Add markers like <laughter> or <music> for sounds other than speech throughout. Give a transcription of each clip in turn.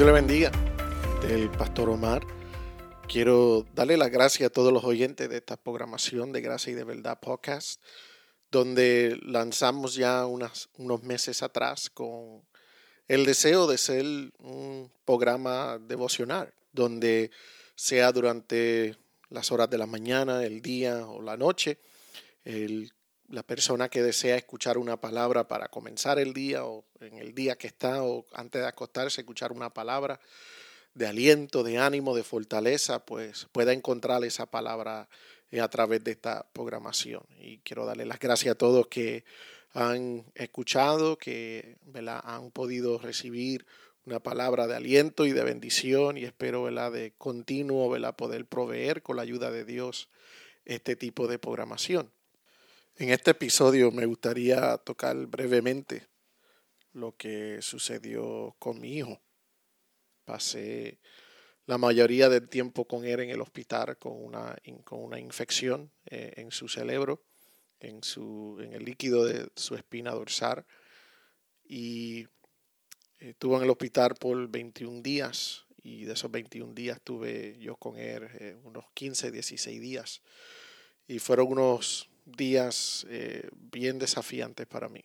Dios le bendiga. Del Pastor Omar. Quiero darle las gracias a todos los oyentes de esta programación de Gracia y de Verdad podcast, donde lanzamos ya unos meses atrás con el deseo de ser un programa devocional, donde sea durante las horas de la mañana, el día o la noche, la persona que desea escuchar una palabra para comenzar el día o en el día que está o antes de acostarse, escuchar una palabra de aliento, de ánimo, de fortaleza, pues pueda encontrar esa palabra eh, a través de esta programación. Y quiero darle las gracias a todos que han escuchado, que han podido recibir una palabra de aliento y de bendición y espero de continuo poder proveer con la ayuda de Dios este tipo de programación. En este episodio me gustaría tocar brevemente lo que sucedió con mi hijo. Pasé la mayoría del tiempo con él en el hospital con una, con una infección eh, en su cerebro, en, su, en el líquido de su espina dorsal. Y estuvo en el hospital por 21 días y de esos 21 días estuve yo con él eh, unos 15, 16 días. Y fueron unos días eh, bien desafiantes para mí.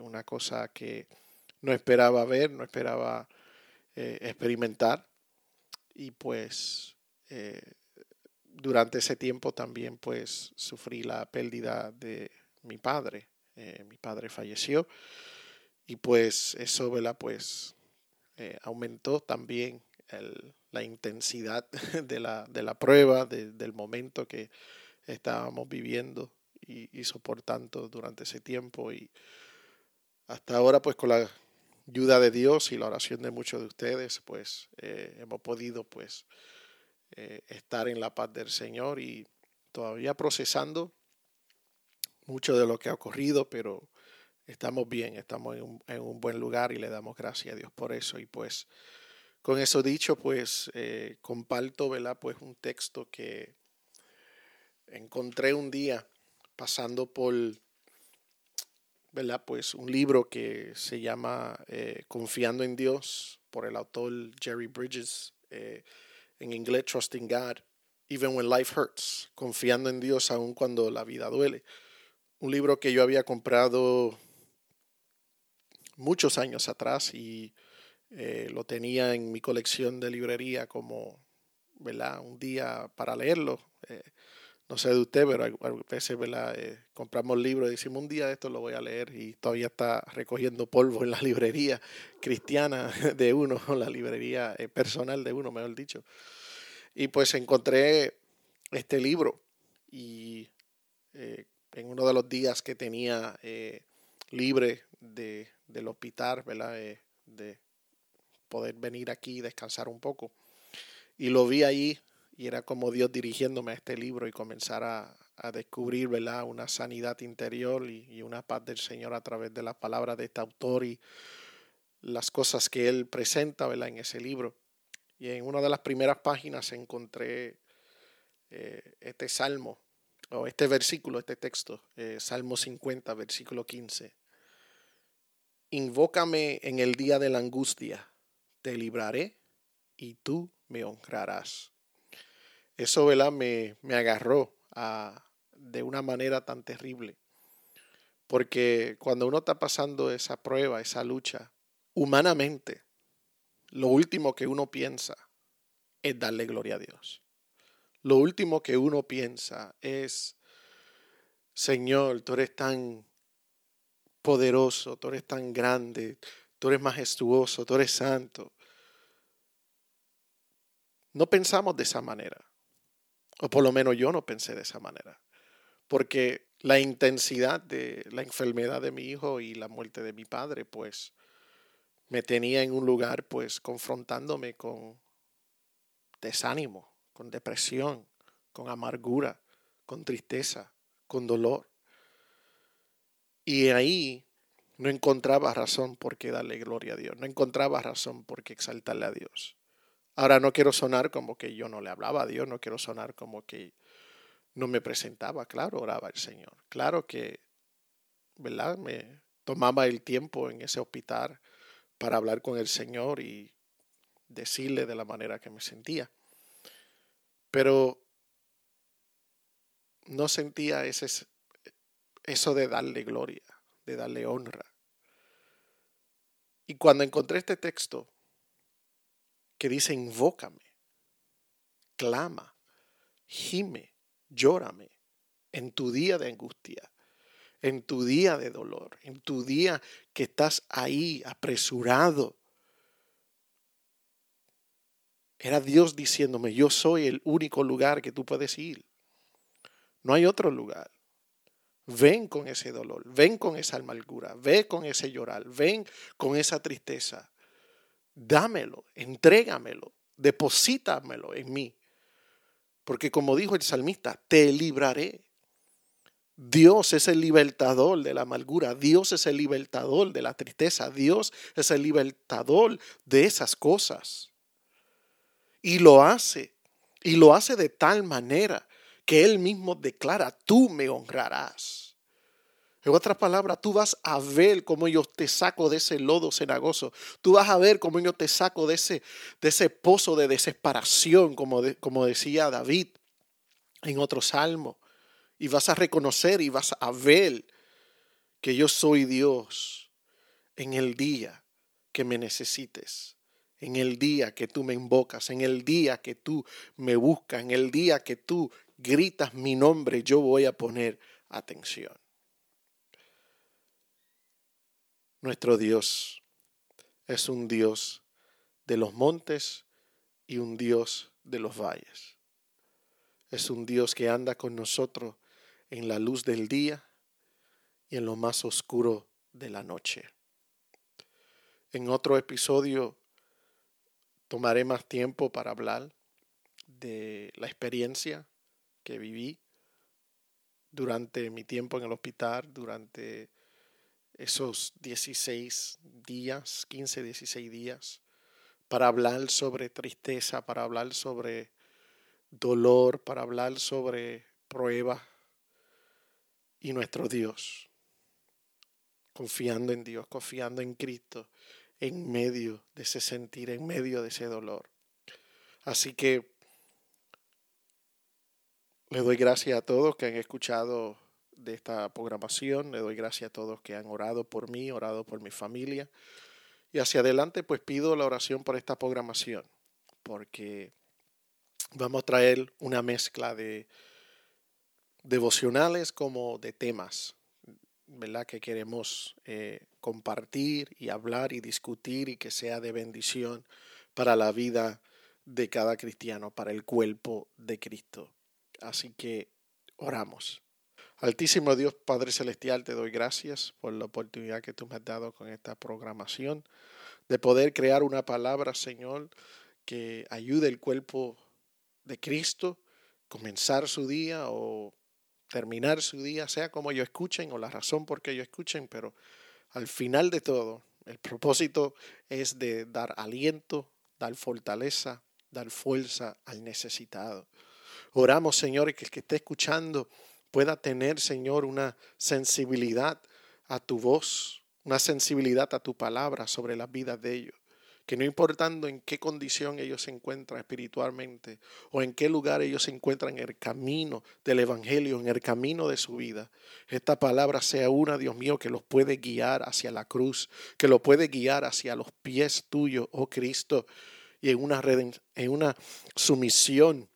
una cosa que no esperaba ver, no esperaba eh, experimentar. Y pues eh, durante ese tiempo también pues sufrí la pérdida de mi padre. Eh, mi padre falleció y pues eso, ¿verdad? Pues aumentó también la intensidad <laughs> de la, de la prueba, del momento que estábamos viviendo y, y, soportando durante ese tiempo. Y hasta ahora, pues con la ayuda de Dios y la oración de muchos de ustedes, pues eh, hemos podido pues eh, estar en la paz del Señor y todavía procesando mucho de lo que ha ocurrido, pero estamos bien, estamos en un, en un buen lugar y le damos gracias a Dios por eso. Y pues con eso dicho, pues eh, comparto, ¿verdad? Pues un texto que encontré un día pasando por ¿verdad? Pues un libro que se llama eh, Confiando en Dios por el autor Jerry Bridges, eh, en inglés Trusting God, Even When Life Hurts, Confiando en Dios aun cuando la vida duele. Un libro que yo había comprado muchos años atrás y eh, lo tenía en mi colección de librería como, ¿verdad? Un día para leerlo no sé de usted, pero a veces eh, compramos libros y decimos un día esto lo voy a leer y todavía está recogiendo polvo en la librería cristiana <laughs> de uno, la librería eh, personal de uno, mejor dicho. Y pues encontré este libro y eh, en uno de los días que tenía libre de, del hospital, de poder venir aquí y descansar un poco. Y lo vi ahí y era como Dios dirigiéndome a este libro y comenzar a, descubrir ¿verdad? una sanidad interior y, una paz del Señor a través de las palabras de este autor y las cosas que él presenta ¿verdad? en ese libro. Y en una de las primeras páginas encontré eh, este salmo, o este versículo, este texto, eh, Salmo 50, versículo 15. Invócame en el día de la angustia, te libraré y tú me honrarás eso ¿verdad? Me, me agarró a, de una manera tan terrible. Porque cuando uno está pasando esa prueba, esa lucha, humanamente, lo último que uno piensa es darle gloria a Dios. Lo último que uno piensa es, Señor, tú eres tan poderoso, tú eres tan grande, tú eres majestuoso, tú eres santo. No pensamos de esa manera. O por lo menos yo no pensé de esa manera. Porque la intensidad de la enfermedad de mi hijo y la muerte de mi padre, pues me tenía en un lugar, pues confrontándome con desánimo, con depresión, con amargura, con tristeza, con dolor. Y ahí no encontraba razón por qué darle gloria a Dios, no encontraba razón por qué exaltarle a Dios. Ahora no quiero sonar como que yo no le hablaba a Dios, no quiero sonar como que no me presentaba, claro, oraba al Señor. Claro que, ¿verdad? Me tomaba el tiempo en ese hospital para hablar con el Señor y decirle de la manera que me sentía. Pero no sentía ese, eso de darle gloria, de darle honra. Y cuando encontré este texto que dice, invócame, clama, gime, llórame en tu día de angustia, en tu día de dolor, en tu día que estás ahí apresurado. Era Dios diciéndome, yo soy el único lugar que tú puedes ir. No hay otro lugar. Ven con ese dolor, ven con esa amargura, ven con ese llorar, ven con esa tristeza. Dámelo, entrégamelo, deposítamelo en mí. Porque como dijo el salmista, te libraré. Dios es el libertador de la amargura, Dios es el libertador de la tristeza, Dios es el libertador de esas cosas. Y lo hace, y lo hace de tal manera que Él mismo declara, tú me honrarás. En otras palabras, tú vas a ver cómo yo te saco de ese lodo cenagoso. Tú vas a ver cómo yo te saco de ese, de ese pozo de desesperación, como, como decía David en otro salmo. Y vas a reconocer y vas a ver que yo soy Dios en el día que me necesites, en el día que tú me invocas, en el día que tú me buscas, en el día que tú gritas mi nombre, yo voy a poner atención. Nuestro Dios es un Dios de los montes y un Dios de los valles. Es un Dios que anda con nosotros en la luz del día y en lo más oscuro de la noche. En otro episodio tomaré más tiempo para hablar de la experiencia que viví durante mi tiempo en el hospital, durante esos 16 días, 15, 16 días, para hablar sobre tristeza, para hablar sobre dolor, para hablar sobre prueba y nuestro Dios, confiando en Dios, confiando en Cristo en medio de ese sentir, en medio de ese dolor. Así que le doy gracias a todos que han escuchado de esta programación. Le doy gracias a todos que han orado por mí, orado por mi familia. Y hacia adelante, pues pido la oración por esta programación, porque vamos a traer una mezcla de devocionales como de temas, ¿verdad? Que queremos eh, compartir y hablar y discutir y que sea de bendición para la vida de cada cristiano, para el cuerpo de Cristo. Así que oramos. Altísimo Dios Padre Celestial, te doy gracias por la oportunidad que tú me has dado con esta programación de poder crear una palabra, Señor, que ayude el cuerpo de Cristo, comenzar su día o terminar su día, sea como ellos escuchen o la razón por qué ellos escuchen, pero al final de todo, el propósito es de dar aliento, dar fortaleza, dar fuerza al necesitado. Oramos, Señor, que el que esté escuchando pueda tener, Señor, una sensibilidad a tu voz, una sensibilidad a tu palabra sobre las vidas de ellos. Que no importando en qué condición ellos se encuentran espiritualmente o en qué lugar ellos se encuentran en el camino del Evangelio, en el camino de su vida, esta palabra sea una, Dios mío, que los puede guiar hacia la cruz, que los puede guiar hacia los pies tuyos, oh Cristo, y en una, en una sumisión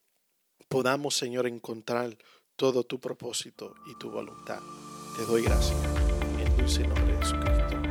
podamos, Señor, encontrar todo tu propósito y tu voluntad. Te doy gracias en dulce nombre de Jesucristo.